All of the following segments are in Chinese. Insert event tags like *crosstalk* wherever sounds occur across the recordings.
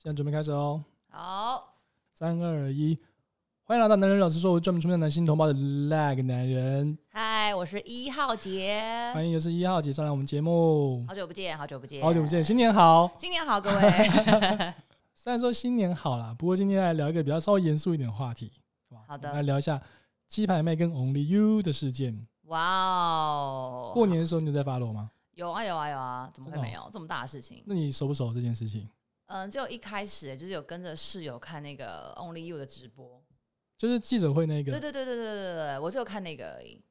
现在准备开始哦，好，三二一，欢迎来到男人老师说，我专门出面男性同胞的那个男人，嗨，我是一号杰，欢迎又是一号姐上来我们节目，好久不见，好久不见，好久不见，，新年好。新年好，各位。*laughs* *laughs* 虽然说新年好啦，不过今天来聊一个比较稍微严肃一点的话题，是吧？好的来聊一下鸡排妹跟 Only You 的事件。哇哦，过年的时候你有在发落吗？有啊有啊有啊，怎么会没有这么大的事情？那你熟不熟这件事情？嗯，就一开始就是有跟着室友看那个 Only You 的直播，就是记者会那个，对对对对对对对，我只有看那个而已，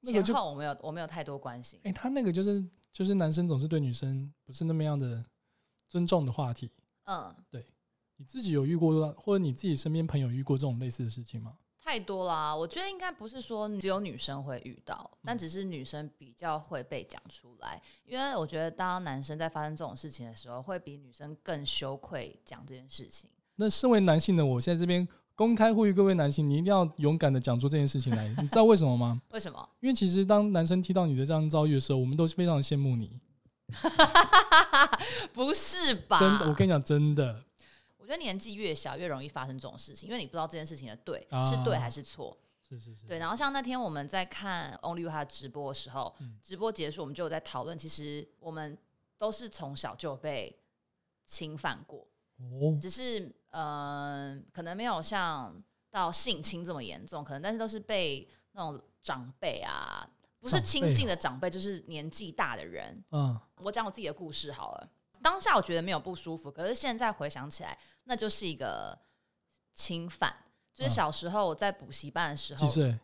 那个后我没有我没有太多关心。哎、他那个就是就是男生总是对女生不是那么样的尊重的话题。嗯，对你自己有遇过，或者你自己身边朋友遇过这种类似的事情吗？太多啦，我觉得应该不是说只有女生会遇到，但嗯只是女生比较会被讲出来。因为我觉得当男生在发生这种事情的时候，会比女生更羞愧讲这件事情。那身为男性的我，现在这边公开呼吁各位男性，你一定要勇敢的讲出这件事情来。你知道为什么吗？*laughs* 为什么？因为其实当男生听到你的这样遭遇的时候，我们都是非常羡慕你。*laughs* 不是吧？真的，我跟你讲，真的，我觉得年纪越小越容易发生这种事情，因为你不知道这件事情的对、啊是对还是错。是是是，对，然后像那天我们在看 Only You 他的直播的时候，嗯直播结束我们就有在讨论，其实我们都是从小就有被侵犯过，哦，只是嗯、呃可能没有像到性侵这么严重，可能但是都是被那种长辈啊，不是亲近的长辈，就是年纪大的人。嗯，我讲我自己的故事好了，当下我觉得没有不舒服，可是现在回想起来，那就是一个侵犯。就是嗯。小时候我在补习班的时候，几岁？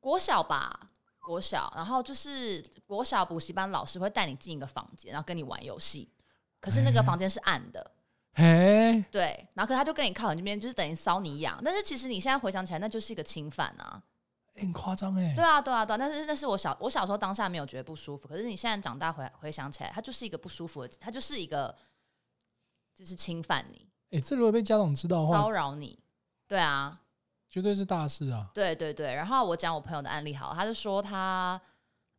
国小吧，国小，然后就是国小补习班老师会带你进一个房间，然后跟你玩游戏，可是那个哎房间是暗的，嘿，对，然后可他就跟你靠你这边，就是等于骚你痒，但是其实你现在回想起来，那就是一个侵犯啊，欸很夸张哎对。啊，对啊，对啊，但是那是我小我小时候当下没有觉得不舒服，可是你现在长大回回想起来，它就是一个不舒服的，它就是一个就是侵犯你、哎、这如果被家长知道的话骚，扰你，对啊，绝对是大事啊。对对对，然后我讲我朋友的案例好了，他就说他，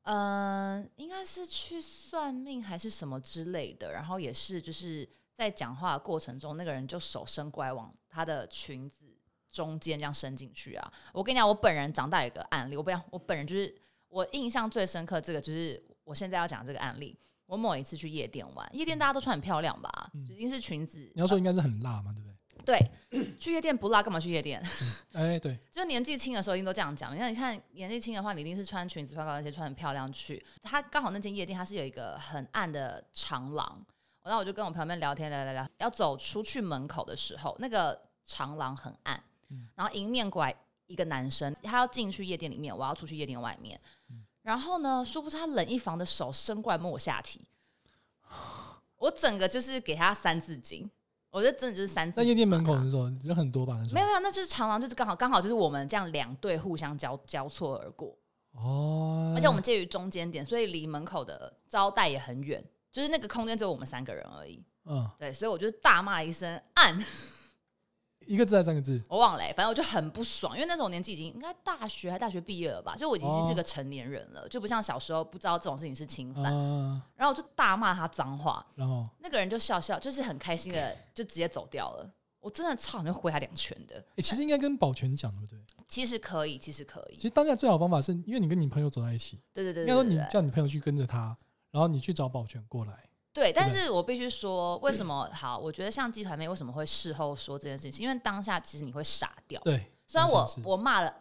嗯、应该是去算命还是什么之类的，然后也是就是在讲话的过程中，那个人就手伸过来往他的裙子中间这样伸进去啊。我跟你讲，我本人长大有一个案例，我不要，我本人就是我印象最深刻，这个就是我现在要讲这个案例。我某一次去夜店玩，夜店大家都穿很漂亮吧，一定是裙子。你要说应该是很辣嘛，对不对？对，*laughs* 去夜店不辣，干嘛去夜店？哎、对，*laughs* 就年纪轻的时候，一定都这样讲。你看，你看年纪轻的话，你一定是穿裙子、穿高跟鞋、穿很漂亮去。他刚好那间夜店，它是有一个很暗的长廊。然后我就跟我朋友们聊天，聊聊聊。要走出去门口的时候，那个长廊很暗，嗯然后迎面过来一个男生，他要进去夜店里面，我要出去夜店外面。然后呢，殊不知他冷一房的手伸过来摸我下体，*sighs* 我整个就是给他三字经。我觉得真的就是三字经。在夜店门口的时候人很多吧？没有没有，那就是长廊，就是刚好刚好就是我们这样两队互相交交错而过，哦，而且我们介于中间点，所以离门口的招待也很远，就是那个空间只有我们三个人而已。嗯，对，所以我就大骂一声暗，*laughs* 一个字还是三个字？我忘了欸、反正我就很不爽，因为那种年纪已经应该大学还大学毕业了吧，就我已经是哦个成年人了，就不像小时候不知道这种事情是侵犯，啊，然后我就大骂他脏话，然后那个人就笑笑，就是很开心的就直接走掉了。我真的操，你就挥他两拳的。哎、其实应该跟保全讲，对不对？其实可以，其实可以其，实当下最好的方法是因为你跟你朋友走在一起，对对对应该说你叫你朋友去跟着他，然后你去找保全过来。对，但是我必须说，为什么好？我觉得像鸡排妹为什么会事后说这件事情，因为当下其实你会傻掉。对，虽然我我骂了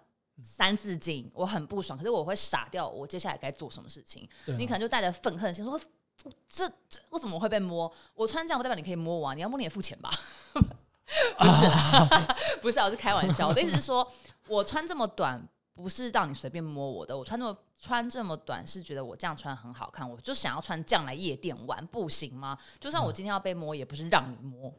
三字经，我很不爽，可是我会傻掉，我接下来该做什么事情？啊你可能就带着愤恨心说。这这为什么会被摸？我穿这样不代表你可以摸我啊！你要摸你也付钱吧？*laughs* 不是啊，*laughs* 不是啊，我是开玩笑。我的意思是说，我穿这么短不是让你随便摸我的，我穿这么穿这么短是觉得我这样穿很好看，我就想要穿这样来夜店玩，不行吗？就算我嗯今天要被摸，也不是让你摸，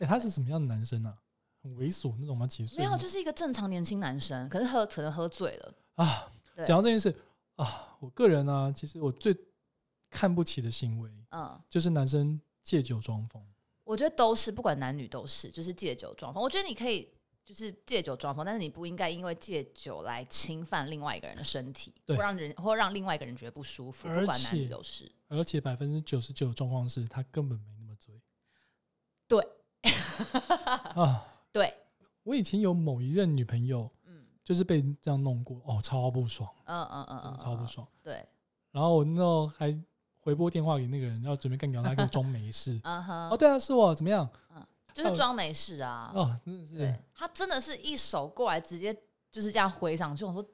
哎、他是什么样的男生啊？很猥琐那种吗？其实？没有，就是一个正常年轻男生，可是喝可能喝醉了。啊，讲到这件事啊，我个人呢、其实我最看不起的行为嗯，就是男生借酒装疯。我觉得都是，不管男女都是，就是借酒装疯。我觉得你可以就是借酒装疯，但是你不应该因为借酒来侵犯另外一个人的身体，对或让人或让另外一个人觉得不舒服。不管男女都是。而且百分之九十九的状况是他根本没那么醉。对，*laughs* 啊！*laughs* 对，我以前有某一任女朋友，嗯就是被这样弄过，哦，超不爽，嗯嗯嗯超不爽。对，然后我那时候还回拨电话给那个人，要准备干掉他，给我装没事。啊哈哦，对啊，是我，怎么样？就是装没事啊。哦，真的是对，他真的是一手过来，直接就是这样挥上去。我说，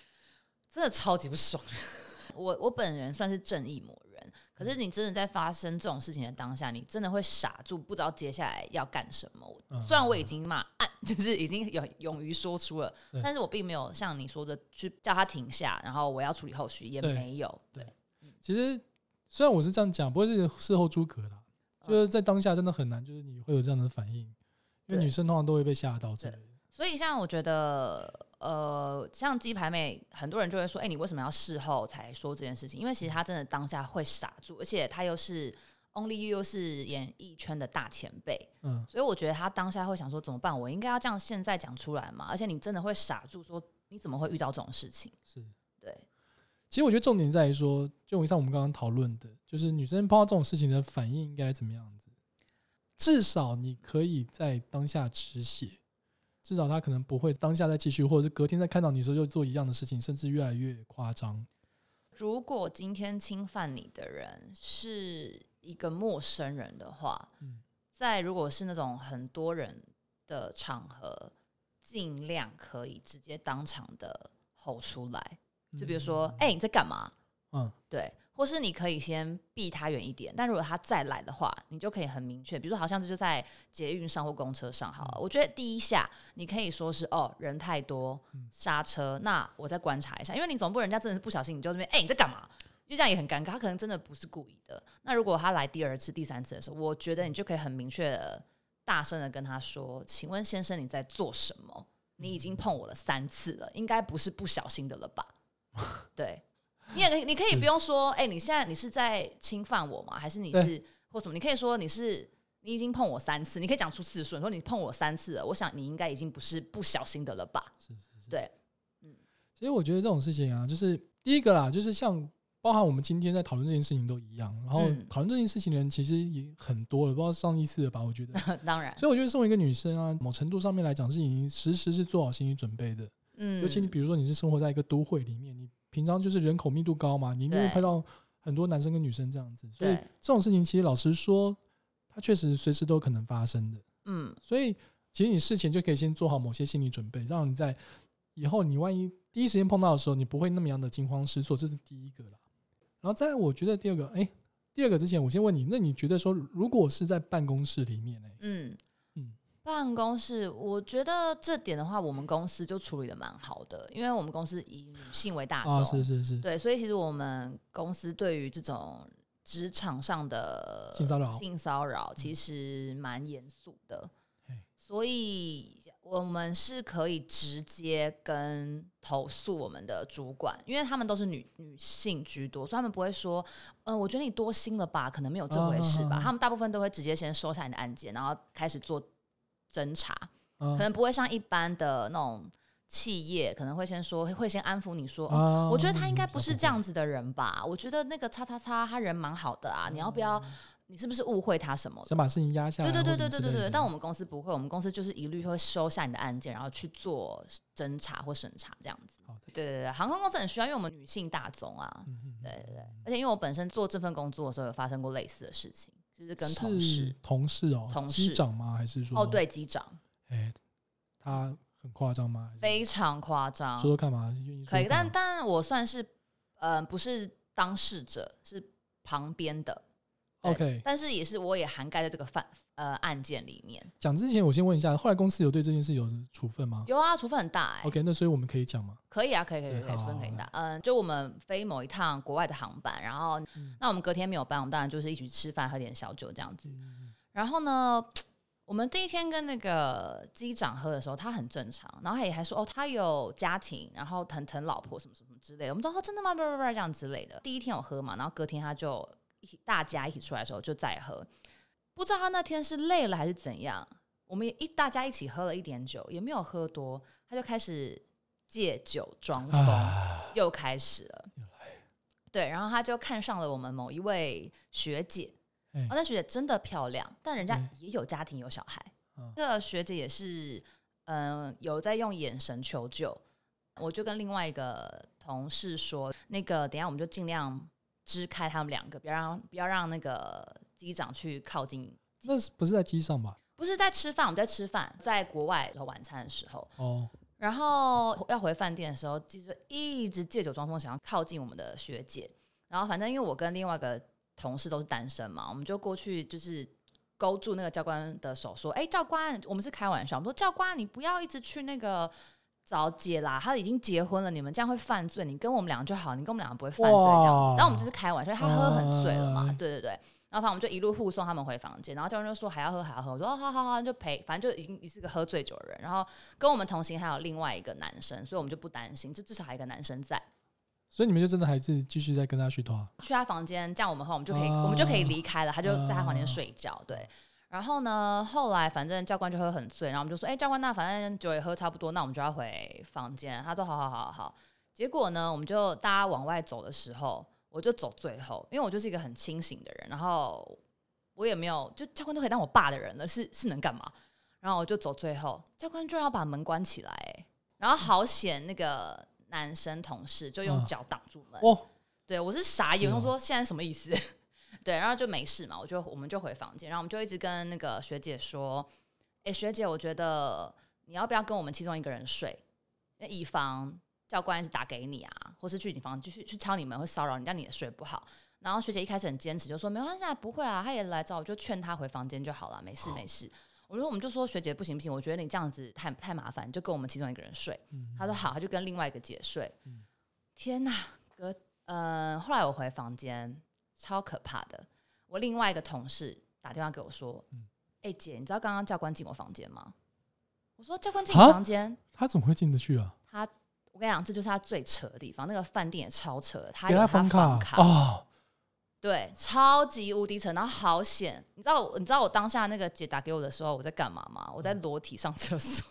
*sighs* 真的超级不爽。*laughs* 我我本人算是正义魔人，可是你真的在发生这种事情的当下，你真的会傻住，不知道接下来要干什么。嗯虽然我已经骂按，*laughs* 就是已经有勇于说出了，但是我并没有像你说的去叫他停下，然后我要处理后续，也没有。对，其实虽然我是这样讲，不过是事后诸葛啦，嗯就是在当下真的很难，就是你会有这样的反应，因为女生通常都会被吓到之类的。所以像我觉得，呃，像鸡排妹，很多人就会说，哎、你为什么要事后才说这件事情？因为其实她真的当下会傻住，而且她又是 Only You 又是演艺圈的大前辈，嗯，所以我觉得她当下会想说，怎么办？我应该要这样现在讲出来嘛？而且你真的会傻住，说你怎么会遇到这种事情？是。对，其实我觉得重点在于说，就像我们刚刚讨论的，就是女生碰到这种事情的反应应该怎么样子。至少你可以在当下止血，至少她可能不会当下再继续，或者是隔天再看到你的时候又做一样的事情，甚至越来越夸张。如果今天侵犯你的人是一个陌生人的话，嗯在如果是那种很多人的场合，尽量可以直接当场的吼出来，就比如说，哎、你在干嘛？嗯，对，或是你可以先避他远一点，但如果他再来的话，你就可以很明确，比如说好像这就在捷运上或公车上好了。我觉得第一下你可以说是哦人太多嗯刹车，那我再观察一下，因为你总不能人家真的是不小心你就这边哎、你在干嘛？就这样也很尴尬，他可能真的不是故意的。那如果他来第二次、第三次的时候，我觉得你就可以很明确的、大声的跟他说：“请问先生你在做什么？你已经碰我了三次了，应该不是不小心的了吧？” *laughs* 对，你也可以，你可以不用说，哎、你现在你是在侵犯我吗？还是你是或什么？你可以说你是你已经碰我三次，你可以讲出次数，你说你碰我三次了，我想你应该已经不是不小心的了吧？是是是。对，嗯其实我觉得这种事情啊，就是第一个啦，就是像包含我们今天在讨论这件事情都一样，然后嗯讨论这件事情的人其实也很多了，不知道上一次了吧？我觉得，*laughs* 当然，所以我觉得身为一个女生啊，某程度上面来讲是已经时时是做好心理准备的。嗯，尤其你比如说你是生活在一个都会里面，你平常就是人口密度高嘛，你一定会对碰到很多男生跟女生这样子，所以，这种事情其实老实说，它确实随时都有可能发生的。嗯，所以其实你事前就可以先做好某些心理准备，让你在以后你万一第一时间碰到的时候，你不会那么样的惊慌失措，这是第一个啦。然后再来，我觉得第二个，哎、第二个之前我先问你，那你觉得说，如果是在办公室里面、哎，嗯嗯办公室，我觉得这点的话，我们公司就处理的蛮好的，因为我们公司以女性为大宗，啊，是是是，对，所以其实我们公司对于这种职场上的性骚扰性骚扰其实蛮严肃的嘿，所以我们是可以直接跟投诉我们的主管，因为他们都是女女性居多，所以他们不会说，嗯、我觉得你多心了吧，可能没有这回事吧。啊他们大部分都会直接先收下你的案件，然后开始做侦查。啊可能不会像一般的那种企业，可能会先说，会先安抚你说，我觉得他应该嗯不是这样子的人吧？我觉得那个叉叉叉他人蛮好的啊，你要不要？你是不是误会他什么？想把事情压下来，对对对对对对但我们公司不会，我们公司就是一律会收下你的案件，然后去做侦查或审查这样子。好对对对，航空公司很需要，因为我们女性大宗啊。对对对，而且因为我本身做这份工作的时候有发生过类似的事情，就是跟同事同事哦，同事机长吗？还是说哦，，对机长哎，他很夸张吗？非常夸张，说说看嘛，愿意说可以，但但我算是，呃，不是当事者，是旁边的。对 OK 但是也是我也涵盖在这个范呃案件里面。讲之前，我先问一下，后来公司有对这件事有处分吗有啊，处分很大哎、？OK，那所以我们可以讲吗？可以啊，可以可以可以，处分可以大。嗯，就我们飞某一趟国外的航班，然后、嗯那我们隔天没有班，我们当然就是一起吃饭，喝点小酒这样子。嗯然后呢，我们第一天跟那个机长喝的时候，他很正常，然后他也还说哦，他有家庭，然后疼疼老婆什么什么之类的。我们说哦，真的吗？不不不，这样之类的。第一天有喝嘛，然后隔天他就一起大家一起出来的时候就再喝，不知道他那天是累了还是怎样，我们也一大家一起喝了一点酒，也没有喝多，他就开始借酒装疯，啊，又开始了。对，然后他就看上了我们某一位学姐，哎。哦，那学姐真的漂亮，但人家也有家庭有小孩，嗯。嗯这个学姐也是，嗯、有在用眼神求救。我就跟另外一个同事说，那个等一下我们就尽量支开他们两个，不要让不要让那个机长去靠近。那是不是在机上吧？不是在吃饭，我们在吃饭，在国外晚餐的时候，哦，然后要回饭店的时候，记者一直借酒装疯，想要靠近我们的学姐。然后反正因为我跟另外一个同事都是单身嘛，我们就过去就是勾住那个教官的手，说：“哎、教官，我们是开玩笑，我们说教官，你不要一直去那个找姐啦，他已经结婚了，你们这样会犯罪，你跟我们俩就好，你跟我们俩不会犯罪这样子。然后我们就是开玩笑，他喝很醉了嘛，哎对对对。然后反正我们就一路护送他们回房间，然后教练就说还要喝还要喝，我说哦好好好就陪，反正就已经你是个喝醉酒的人。然后跟我们同行还有另外一个男生，所以我们就不担心，就至少还有一个男生在。所以你们就真的还是继续在跟他续团？去他房间，这样我们后我们就可以、啊我们就可以离开了，他就在他房间睡觉。对，然后呢，后来反正教官就喝很醉，然后我们就说，哎、教官，那反正酒也喝差不多，那我们就要回房间。他说，好好好好好。结果呢，我们就大家往外走的时候，我就走最后，因为我就是一个很清醒的人，然后我也没有，就教官都可以当我爸的人了，是是能干嘛？然后我就走最后，教官居然要把门关起来、欸然后好险那个男生同事就用嗯脚挡住门，哦，对我是傻眼，我说现在什么意思？对，然后就没事嘛，我就我们就回房间，然后我们就一直跟那个学姐说，哎、学姐，我觉得你要不要跟我们其中一个人睡？因为以防教官打给你啊，或是去你房继续去敲你门会骚扰你，让你也睡不好。然后学姐一开始很坚持，就说没关系，啊，不会啊，她也来找我，就劝她回房间就好了，没事没事。我说我们就说学姐不行不行，我觉得你这样子太太麻烦，你就跟我们其中一个人睡。嗯他说好，她就跟另外一个姐睡。嗯天哪，隔呃，后来我回房间，超可怕的。我另外一个同事打电话给我说：“哎、嗯姐，你知道刚刚教官进我房间吗？”我说：“教官进你啊房间？”他怎么会进得去啊？他，我跟你讲，这就是他最扯的地方。那个饭店也超扯的，他给有他房房卡哦，对，超级无敌扯，然后好险！你知道我，你知道我当下那个姐打给我的时候，我在干嘛吗？我在裸体上厕所，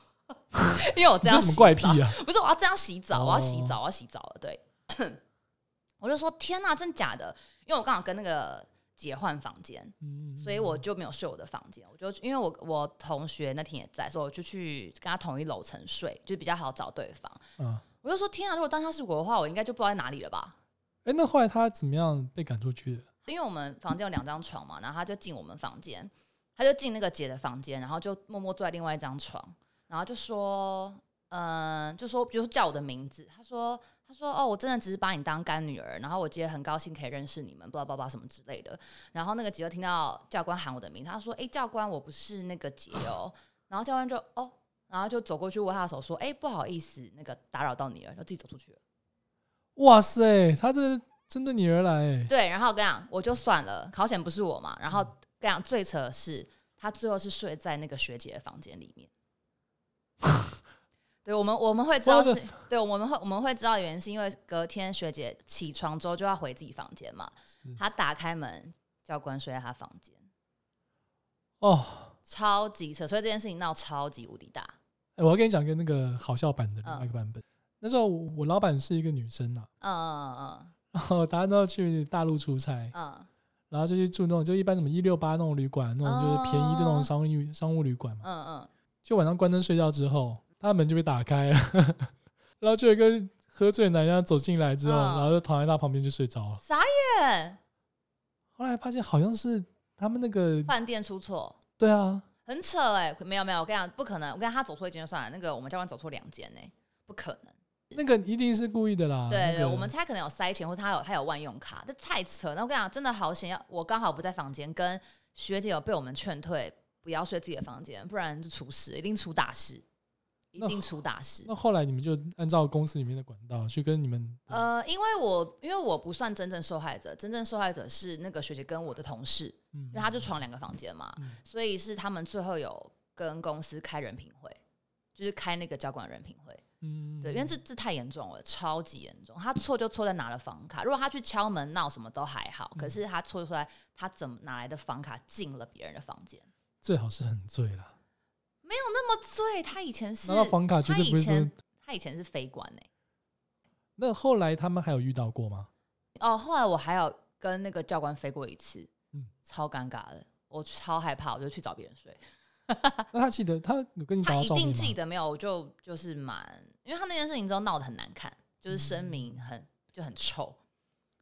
因为我这样什么怪癖啊？不是，我要这样洗澡，我要洗哦澡，我要洗澡了。对，*clears throat* 我就说天哪，真假的？因为我刚好跟那个姐换房间，嗯，所以我就没有睡我的房间。我就因为我我同学那天也在，所以我就去跟他同一楼层睡，就比较好找对方。嗯，我就说天啊，如果当下是我的话，我应该就不知道在哪里了吧？哎，那后来他怎么样被赶出去的？因为我们房间有两张床嘛，然后他就进我们房间，他就进那个姐的房间，然后就默默坐在另外一张床，然后就说，嗯、就说比如说叫我的名字，他说，他说，哦，我真的只是把你当干女儿，然后我今天很高兴可以认识你们，巴拉巴拉什么之类的。然后那个姐就听到教官喊我的名字，他说，哎、教官，我不是那个姐哦。然后教官就哦，然后就走过去握他的手说，哎、不好意思，那个打扰到你了，然后自己走出去了。哇塞，他这针对你而来，哎，对，然后我跟你讲，我就算了，考险不是我嘛。然后跟你讲，最扯的是，他最后是睡在那个学姐的房间里面。*laughs* 对，我们我们会知道是，对，我们会我们会知道原因是因为隔天学姐起床之后就要回自己房间嘛，她打开门，教官睡在她房间，哦，超级扯，所以这件事情闹超级无敌大。哎，我要跟你讲个那个好笑版的另外一嗯个版本。那时候我我老板是一个女生呐，嗯嗯嗯然后大家都去大陆出差，嗯嗯然后就去住那种就一般什么一六八那种旅馆，那种就是便宜的那种哦商务商务旅馆嘛。嗯嗯，就晚上关灯睡觉之后，他的门就被打开了，*laughs* 然后就有一个喝醉的男人走进来之后，嗯然后就躺在他旁边就睡着了。傻眼，后来发现好像是他们那个，饭店出错。对啊，很扯哎、没有没有，我跟你讲，不可能。我跟他走错一间就算了，那个我们教官走错两间呢，不可能。那个一定是故意的啦。对对，啊那个我们猜可能有塞钱，或者他有他有万用卡，这太扯。那我跟你讲，真的好险，要我刚好不在房间，跟学姐有被我们劝退，不要睡自己的房间，不然就出事，一定出大事，一定出大事。那后来你们就按照公司里面的管道去跟你们，呃，因为我因为我不算真正受害者，真正受害者是那个学姐跟我的同事，嗯因为他就闯两个房间嘛，嗯所以是他们最后有跟公司开人品会，就是开那个交管人品会。嗯，对，因为这这太严重了，超级严重。他错就错在拿了房卡，如果他去敲门闹什么都还好，可嗯是他错就错在他怎么拿来的房卡进了别人的房间，最好是很醉啦，没有那么醉。他以前是拿到房卡绝他对不是说以前。他以前是飞官呢、那后来他们还有遇到过吗？哦，后来我还有跟那个教官飞过一次，嗯超尴尬的，我超害怕，我就去找别人睡。*laughs* 那他记得他有跟你打他一定到照面吗？记得没有？我就就是蛮，因为他那件事情之后闹得很难看，就是声明很就很臭，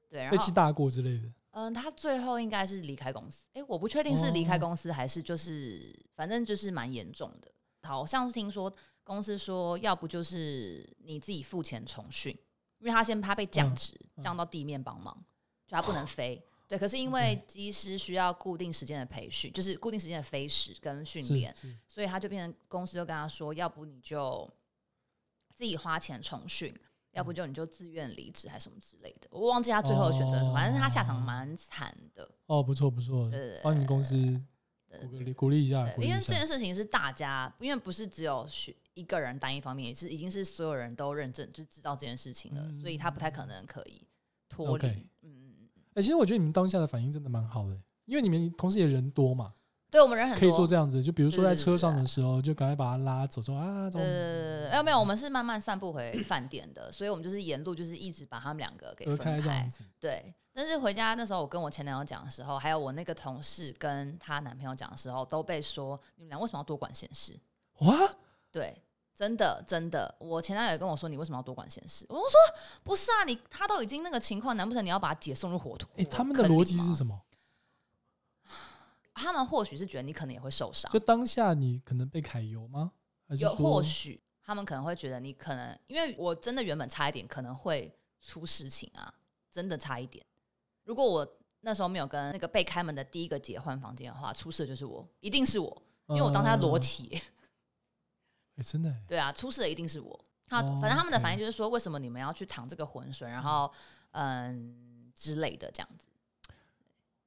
对，然后被气大过之类的。嗯，他最后应该是离开公司，诶，我不确定是离开哦。公司还是就是反正就是蛮严重的，好像是听说公司说要不就是你自己付钱重训，因为他先他被降嗯职，嗯。降到地面帮忙，就他不能 *laughs* 飞。对，可是因为机师需要固定时间的培训，就是固定时间的飞时跟训练，所以他就变成公司就跟他说，要不你就自己花钱重训，要不就你就自愿离职还是什么之类的。我忘记他最后的选择是什么，反正他下场蛮惨的。哦，不错不错对对对，帮你们公司鼓励鼓励一下，因为这件。事情是大家，因为不是只有学一个人单一方面，也是已经是所有人都认证，就知道这件事情了，所以他不太可能可以脱离。OK 嗯嗯嗯，哎，其实我觉得你们当下的反应真的蛮好的，因为你们同时也人多嘛，对我们人很可以做。这样子。就比如说在车上的时候，就赶快把他拉走，说啊，这种呃，哎没有，我们是慢慢散步回饭店的，所以我们就是沿路就是一直把他们两个给隔分开开这样。子。对，但是回家那时候，我跟我前男友讲的时候，还有我那个同事跟她男朋友讲的时候，都被说你们俩为什么要多管闲事？哇，对，真的真的，我前男友也跟我说，你为什么要多管闲事？我说不是啊，你他都已经那个情况，难不成你要把他姐送入火土？哎，他们的逻辑是什么？么？他们或许是觉得你可能也会受伤就，当下你可能被揩油吗？还是有或许他们可能会觉得你可能，因为我真的原本差一点可能会出事情啊，真的差一点。如果我那时候没有跟那个被开门的第一个姐换房间的话，出事的就是我，一定是我，因为我当下裸嗯体。哎，真的哎，对啊，出事的一定是我。他、哦反正他们的反应就是说，为什么你们要去淌这个浑水，然后嗯之类的这样子。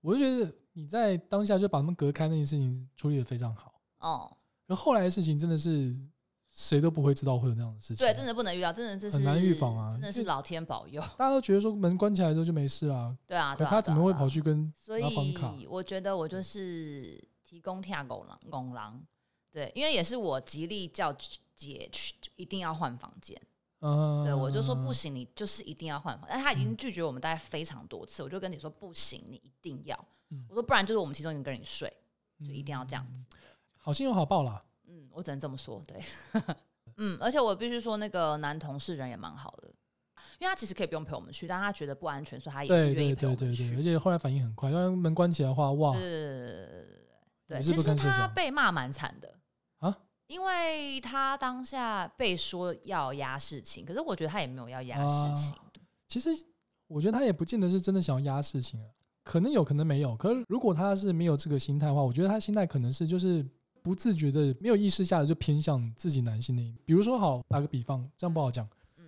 我就觉得你在当下就把他们隔开那件事情处理的非常好。哦、而后来的事情真的是谁都不会知道会有那样的事情。对，真的不能遇到，真的这是很难预防啊真的是老天保佑。大家都觉得说门关起来之后就没事啦，对啊，对啊可他怎么会跑？去跟所拿房卡？以我觉得我就是提供跳狗狼拱狼，对，因为也是我极力叫姐去一定要换房间，嗯，对我就说不行，你就是一定要换房，但他已经拒绝我们大概非常多次，我就跟你说不行，你一定要嗯，我说不然就是我们其中一个跟你睡，就一定要这样子。好心有好报啦。嗯，我只能这么说，对，*laughs* 嗯，而且我必须说，那个男同事人也蛮好的，因为他其实可以不用陪我们去，但他觉得不安全，所以他也是愿意陪我们对对对，而。且后来反应很快，因为门关起来的话，哇，对对，其实他被骂蛮惨的。啊，因为他当下被说要压事情，可是我觉得他也没有要压啊事情。其实我觉得他也不见得是真的想要压事情啊，可能有可能没有。可是如果他是没有这个心态的话，我觉得他心态可能是就是不自觉的、没有意识下的就偏向自己男性那一面。比如说，好打个比方，这样不好讲。嗯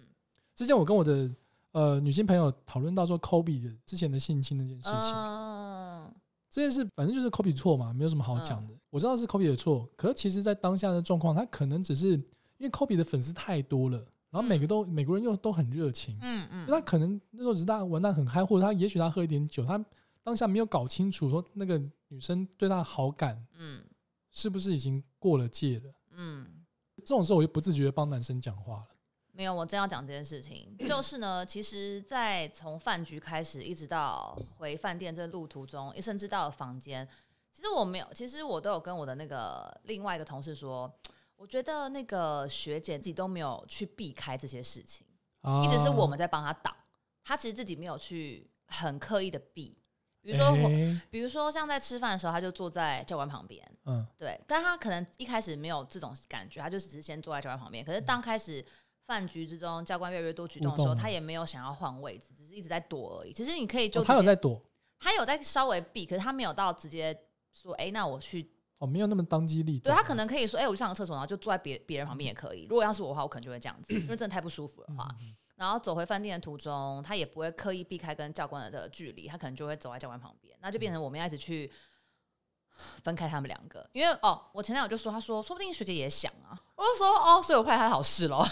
之前我跟我的呃女性朋友讨论到说，Kobe 的之前的性侵那件事情，嗯，这件事反正就是 Kobe 错嘛，没有什么好讲的。我知道是 Kobe 的错，可是其实在当下的状况，他可能只是因为 Kobe 的粉丝太多了，然后每个都、美国人又都很热情，嗯嗯他可能那时候只是大家玩的很嗨，或者他也许他喝一点酒，他当下没有搞清楚说那个女生对他的好感嗯。是不是已经过了界了。嗯，这种时候我就不自觉的帮男生讲话了。没有，我正要讲这件事情，*clears throat* 就是呢，其实，在从饭局开始，一直到回饭店这路途中，甚至到了房间，其实我没有，其实我都有跟我的那个另外一个同事说，我觉得那个学姐自己都没有去避开这些事情，啊，一直是我们在帮她挡，她其实自己没有去很刻意的避，比如说，诶比如说像在吃饭的时候，他就坐在教官旁边，嗯，对，但他可能一开始没有这种感觉，他就只是先坐在教官旁边。可是当开始饭局之中，教官越来越多举动的时候，他也没有想要换位置，只是一直在躲而已。其实你可以就哦他有在躲他有在稍微避，可是他没有到直接说，哎、那我去。哦，没有那么当机立断。对他可能可以说，哎、我去上个厕所，然后就坐在别别人旁边也可以。如果要是我的话，我可能就会这样子，因为真的太不舒服的话。嗯然后走回饭店的途中，他也不会刻意避开跟教官的距离，他可能就会走在教官旁边，那就变成我们要一直去分开他们两个。因为哦，我前男友就说，他说说不定学姐也想啊，我就说哦，所以我派他的好事喽。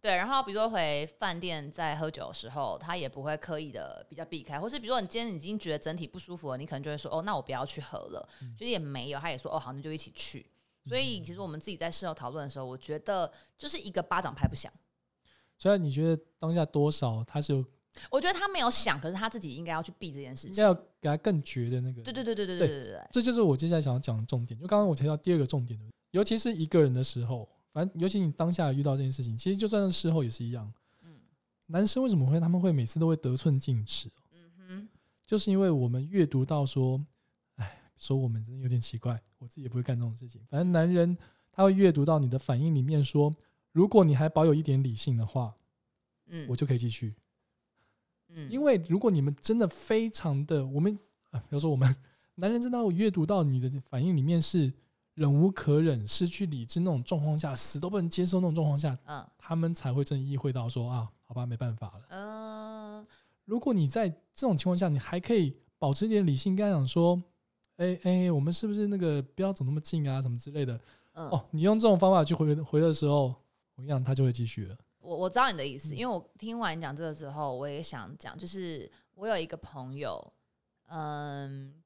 对，然后比如说回饭店在喝酒的时候，他也不会刻意的比较避开，或是比如说你今天已经觉得整体不舒服了，你可能就会说哦，那我不要去喝了。就是也没有，他也说哦好，那就一起去。所以其实我们自己在事后讨论的时候，我觉得就是一个巴掌拍不响。所以你觉得当下多少他是有我觉得他没有想，可是他自己应该要去避这件事情。应该要给他更绝的那个？对对对对对对对对对。这就是我接下来想要讲的重点。就刚刚我提到第二个重点的，尤其是一个人的时候，反正尤其你当下遇到这件事情，其实就算是事后也是一样。嗯男生为什么会他们会每次都会得寸进尺？嗯哼，就是因为我们阅读到说，哎，说我们真的有点奇怪，我自己也不会干这种事情。反正男人他会阅读到你的反应里面说，如果你还保有一点理性的话，嗯，我就可以继续。嗯，因为如果你们真的非常的，我们啊，比如说我们男人真的我阅读到你的反应里面是忍无可忍、失去理智那种状况下，死都不能接受那种状况下，嗯他们才会真的意会到说啊，好吧，没办法了。嗯，如果你在这种情况下，你还可以保持一点理性，跟他讲说，哎、哎、我们是不是那个不要走那么近啊，什么之类的。嗯，哦，你用这种方法去回回的时候，我跟你讲，他就会继续了。我我知道你的意思，嗯因为我听完你讲这个之后，我也想讲，就是我有一个朋友，嗯，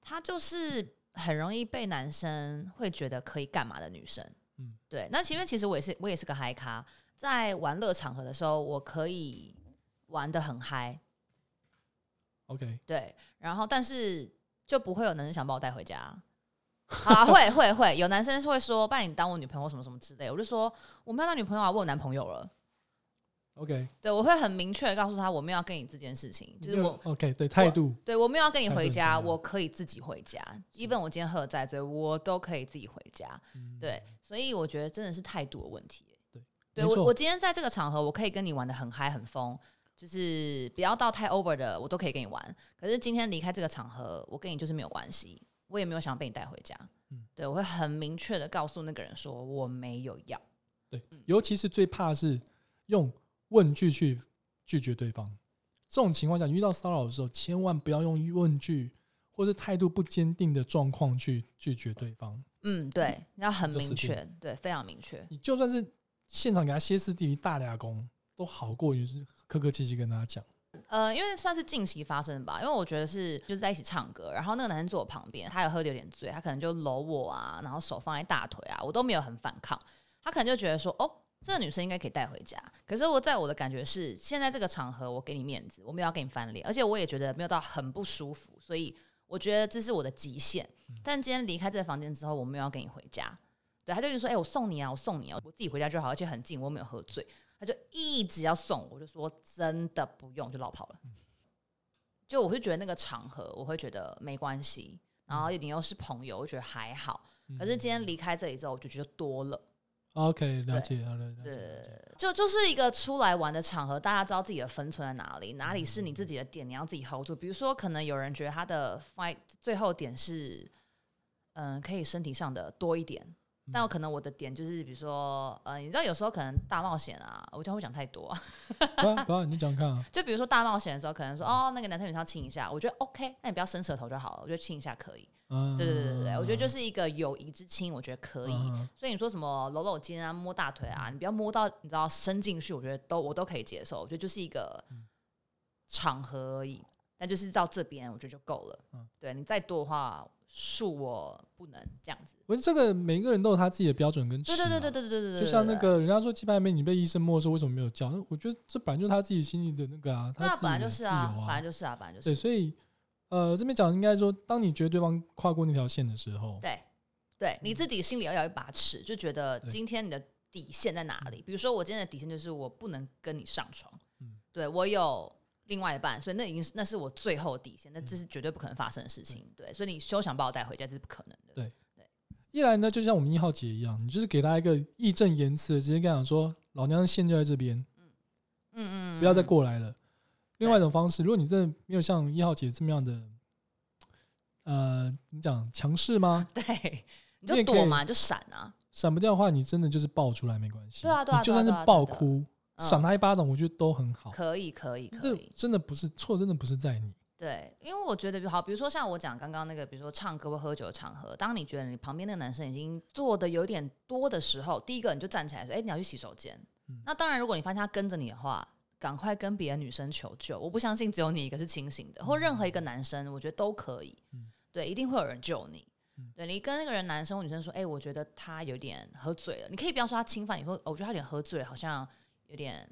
她就是很容易被男生会觉得可以干嘛的女生，嗯对。那其实其实我也是我也是个嗨咖，在玩乐场合的时候，我可以玩的很嗨，OK，对，然后但是就不会有男生想把我带回家。好啦，会会会有男生会说，把你当我女朋友什么什么之类，我就说我没有当女朋友啊，我有男朋友了。OK，对，我会很明确的告诉他，我没有要跟你这件事情，就是我 OK 对态度，对我没有要跟你回家，我可以自己回家，even 我今天喝得再醉，我都可以自己回家。嗯对，所以我觉得真的是态度的问题。对，对我我今天在这个场合，我可以跟你玩的很嗨很疯，就是不要到太 over 的，我都可以跟你玩。可是今天离开这个场合，我跟你就是没有关系，我也没有想被你带回家。嗯对，我会很明确的告诉那个人说我没有要。对，尤其是最怕是用问句去拒绝对方。这种情况下，你遇到骚扰的时候，千万不要用问句或是态度不坚定的状况去拒绝对方。嗯，对，你要很明确，对，非常明确。你就算是现场给他歇斯底里大俩工，都好过于是客客气气跟他讲。呃，因为算是近期发生的吧，因为我觉得是就是在一起唱歌，然后那个男生坐我旁边，他有喝的有点醉，他可能就搂我啊，然后手放在大腿啊，我都没有很反抗，他可能就觉得说，哦，这个女生应该可以带回家。可是我在我的感觉是，现在这个场合我给你面子，我没有要跟你翻脸，而且我也觉得没有到很不舒服，所以我觉得这是我的极限。但今天离开这个房间之后，我没有要跟你回家。对，他就一直说：“哎、我送你啊，我送你啊，我自己回家就好，而且很近，我没有喝醉。”他就一直要送我，我就说：“真的不用，就绕跑了。就我会觉得那个场合，我会觉得没关系，然后你又是朋友，我觉得还好。可是今天离开这里之后，我就觉得多了。OK，了解，好了，了解。了解，就就是一个出来玩的场合，大家知道自己的分寸在哪里，哪里是你自己的点，你要自己 hold 住。比如说，可能有人觉得他的 fight 最后点是，嗯、可以身体上的多一点，但有可能我的点就是，比如说，呃，你知道有时候可能大冒险啊，我这样会讲太多、啊，不要不要，你讲讲看啊。*laughs* 就比如说大冒险的时候，可能说，哦，那个男生女生要亲一下，我觉得 OK，那你不要伸舌头就好了，我觉得亲一下可以。嗯，对对对对对，我觉得就是一个友谊之亲，我觉得可以。嗯所以你说什么搂搂肩啊、摸大腿啊，你不要摸到你知道伸进去，我觉得都我都可以接受。我觉得就是一个场合而已，但就是到这边我觉得就够了。嗯对你再多的话，恕我不能这样子。我觉得这个每一个人都有他自己的标准跟对对对对对对对就像那个人家说鸡排妹你被医生没收为什么没有叫？那我觉得这本来就是他自己心里的那个啊那本来就是啊本来就是啊本来就是对所以呃这边讲应该说当你觉得对方跨过那条线的时候对对你自己心里要有一把尺就觉得今天你的底线在哪里？比如说我今天的底线就是我不能跟你上床嗯。对我有另外一半，所以那已经是那是我最后的底线，那这是绝对不可能发生的事情。对，所以你休想把我带回家，这是不可能的。对对一来呢，就像我们一号姐一样，你就是给她一个义正言辞的，直接跟她讲说，老娘的线就在这边，嗯嗯，不要再嗯。过来了。另外一种方式，如果你真的没有像一号姐这么样的，呃，怎么讲强势吗？*laughs* 对，你就躲嘛，你就闪啊。闪不掉的话，你真的就是爆出来没关系。对啊对啊你就算是爆哭，嗯赏他一巴掌，我觉得都很好。可以，可以，可以。真的不是错，真的不是在你。对，因为我觉得好，比如说像我讲刚刚那个，比如说唱歌或喝酒的场合，当你觉得你旁边那个男生已经做的有点多的时候，第一个你就站起来说：“哎、你要去洗手间。嗯那当然，如果你发现他跟着你的话，赶快跟别的女生求救。我不相信只有你一个是清醒的，或任何一个男生，我觉得都可以。嗯对，一定会有人救你。嗯对你跟那个人男生或女生说：“哎、我觉得他有点喝醉了。”你可以不要说他侵犯你，说、哦我觉得他有点喝醉了，好像有点